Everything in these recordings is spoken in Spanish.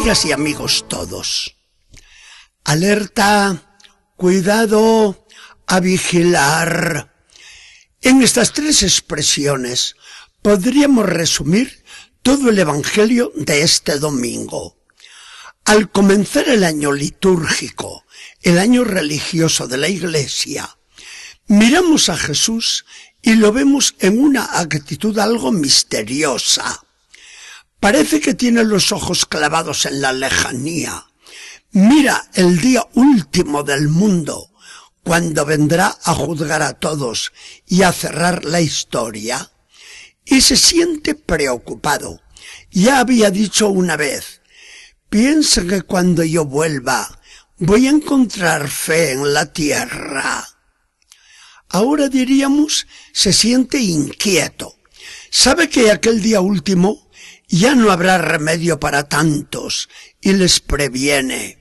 Amigas y amigos todos. Alerta, cuidado, a vigilar. En estas tres expresiones podríamos resumir todo el Evangelio de este domingo. Al comenzar el año litúrgico, el año religioso de la Iglesia, miramos a Jesús y lo vemos en una actitud algo misteriosa. Parece que tiene los ojos clavados en la lejanía. Mira el día último del mundo, cuando vendrá a juzgar a todos y a cerrar la historia, y se siente preocupado. Ya había dicho una vez, piensa que cuando yo vuelva voy a encontrar fe en la tierra. Ahora diríamos, se siente inquieto. Sabe que aquel día último ya no habrá remedio para tantos y les previene.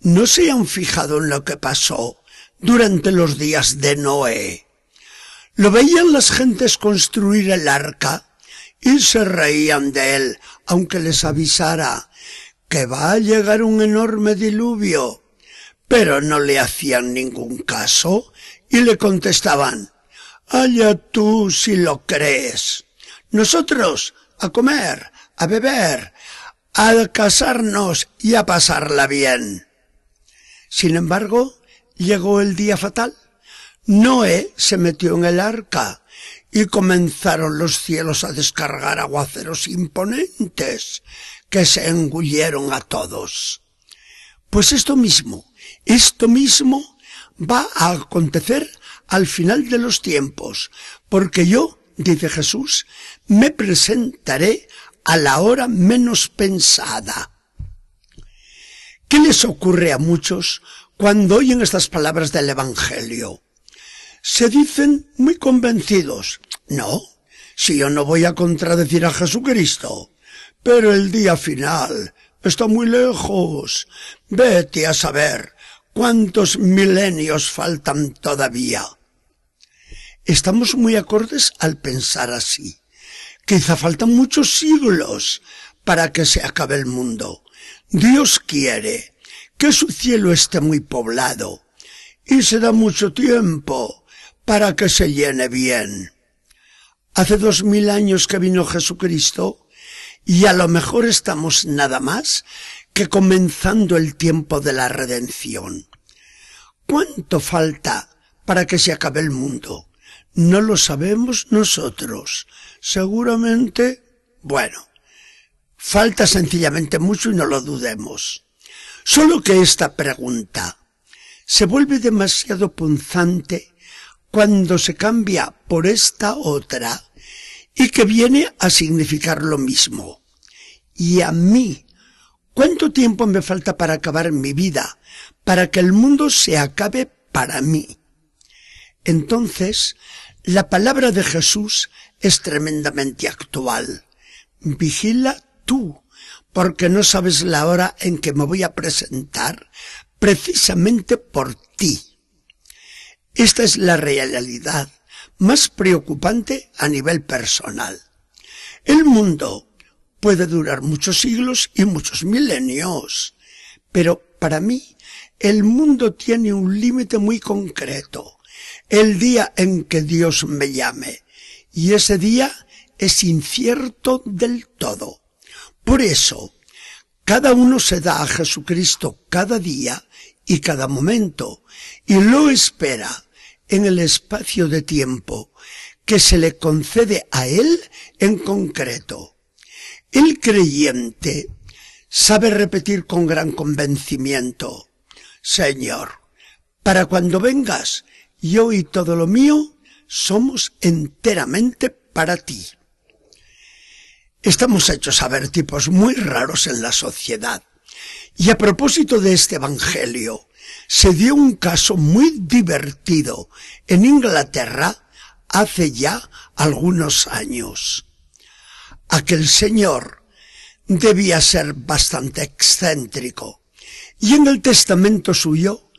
No se han fijado en lo que pasó durante los días de Noé. Lo veían las gentes construir el arca y se reían de él, aunque les avisara que va a llegar un enorme diluvio. Pero no le hacían ningún caso y le contestaban, allá tú si lo crees. Nosotros a comer, a beber, a casarnos y a pasarla bien. Sin embargo, llegó el día fatal. Noé se metió en el arca y comenzaron los cielos a descargar aguaceros imponentes que se engulleron a todos. Pues esto mismo, esto mismo va a acontecer al final de los tiempos, porque yo, dice Jesús, me presentaré a la hora menos pensada. ¿Qué les ocurre a muchos cuando oyen estas palabras del Evangelio? Se dicen muy convencidos, no, si yo no voy a contradecir a Jesucristo, pero el día final está muy lejos. Vete a saber ¿Cuántos milenios faltan todavía? Estamos muy acordes al pensar así. Quizá faltan muchos siglos para que se acabe el mundo. Dios quiere que su cielo esté muy poblado y se da mucho tiempo para que se llene bien. Hace dos mil años que vino Jesucristo y a lo mejor estamos nada más que comenzando el tiempo de la redención. ¿Cuánto falta para que se acabe el mundo? No lo sabemos nosotros. Seguramente, bueno, falta sencillamente mucho y no lo dudemos. Solo que esta pregunta se vuelve demasiado punzante cuando se cambia por esta otra y que viene a significar lo mismo. Y a mí ¿Cuánto tiempo me falta para acabar mi vida, para que el mundo se acabe para mí? Entonces, la palabra de Jesús es tremendamente actual. Vigila tú, porque no sabes la hora en que me voy a presentar precisamente por ti. Esta es la realidad más preocupante a nivel personal. El mundo puede durar muchos siglos y muchos milenios. Pero para mí, el mundo tiene un límite muy concreto. El día en que Dios me llame. Y ese día es incierto del todo. Por eso, cada uno se da a Jesucristo cada día y cada momento, y lo espera en el espacio de tiempo que se le concede a él en concreto. El creyente sabe repetir con gran convencimiento, Señor, para cuando vengas, yo y todo lo mío somos enteramente para ti. Estamos hechos a ver tipos muy raros en la sociedad. Y a propósito de este Evangelio, se dio un caso muy divertido en Inglaterra hace ya algunos años aquel señor debía ser bastante excéntrico y en el testamento suyo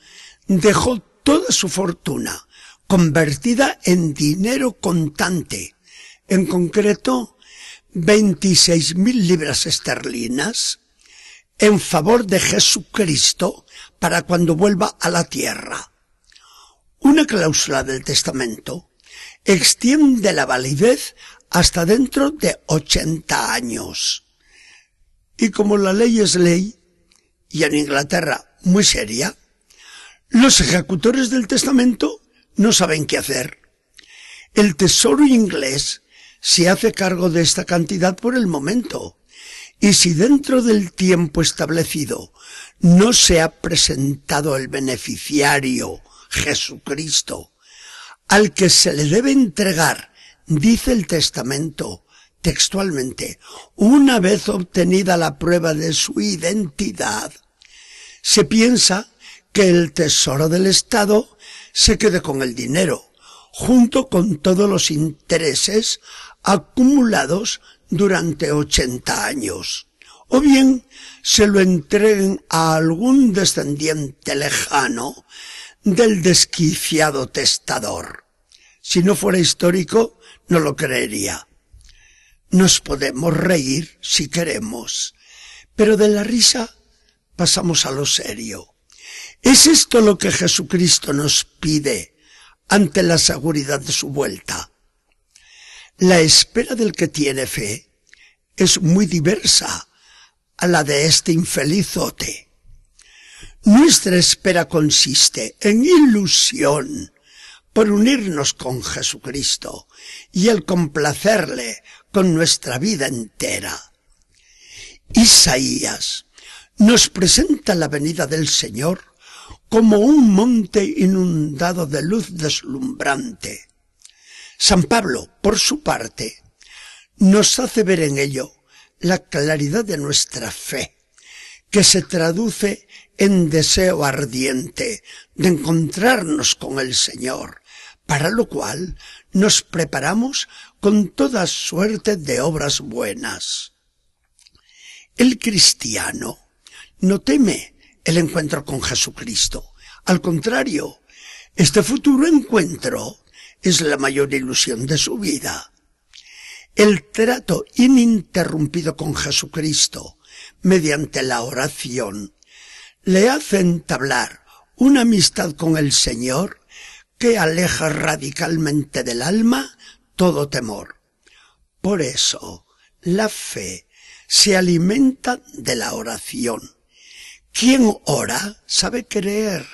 dejó toda su fortuna convertida en dinero contante, en concreto 26 mil libras esterlinas, en favor de Jesucristo para cuando vuelva a la tierra. Una cláusula del testamento extiende la validez hasta dentro de 80 años. Y como la ley es ley, y en Inglaterra muy seria, los ejecutores del testamento no saben qué hacer. El tesoro inglés se hace cargo de esta cantidad por el momento, y si dentro del tiempo establecido no se ha presentado el beneficiario, Jesucristo, al que se le debe entregar, dice el testamento textualmente, una vez obtenida la prueba de su identidad, se piensa que el tesoro del Estado se quede con el dinero, junto con todos los intereses acumulados durante 80 años, o bien se lo entreguen a algún descendiente lejano del desquiciado testador. Si no fuera histórico, no lo creería. Nos podemos reír si queremos, pero de la risa pasamos a lo serio. ¿Es esto lo que Jesucristo nos pide ante la seguridad de su vuelta? La espera del que tiene fe es muy diversa a la de este infelizote. Nuestra espera consiste en ilusión por unirnos con Jesucristo y el complacerle con nuestra vida entera. Isaías nos presenta la venida del Señor como un monte inundado de luz deslumbrante San Pablo, por su parte, nos hace ver en ello la claridad de nuestra fe, que se traduce en deseo ardiente de encontrarnos con el Señor, para lo cual nos preparamos con toda suerte de obras buenas. El cristiano no teme el encuentro con Jesucristo. Al contrario, este futuro encuentro es la mayor ilusión de su vida. El trato ininterrumpido con Jesucristo mediante la oración le hace entablar una amistad con el Señor que aleja radicalmente del alma todo temor. Por eso, la fe se alimenta de la oración. Quien ora sabe creer,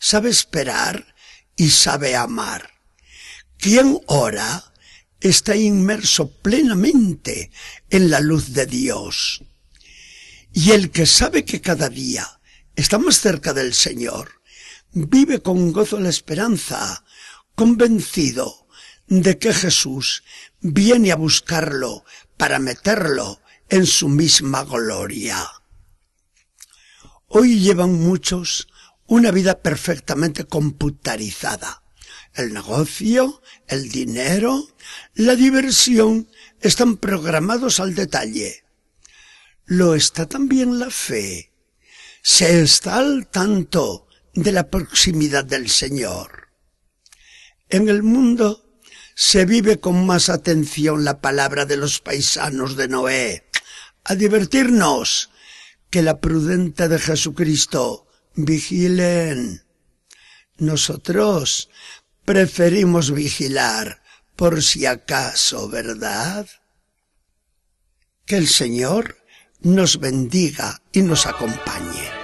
sabe esperar y sabe amar. Quien ora está inmerso plenamente en la luz de Dios. Y el que sabe que cada día está más cerca del Señor, vive con gozo la esperanza, convencido de que Jesús viene a buscarlo para meterlo en su misma gloria. Hoy llevan muchos una vida perfectamente computarizada el negocio, el dinero, la diversión están programados al detalle. Lo está también la fe. Se está al tanto de la proximidad del Señor. En el mundo se vive con más atención la palabra de los paisanos de Noé, a divertirnos, que la prudente de Jesucristo. Vigilen. Nosotros preferimos vigilar por si acaso, ¿verdad? Que el Señor nos bendiga y nos acompañe.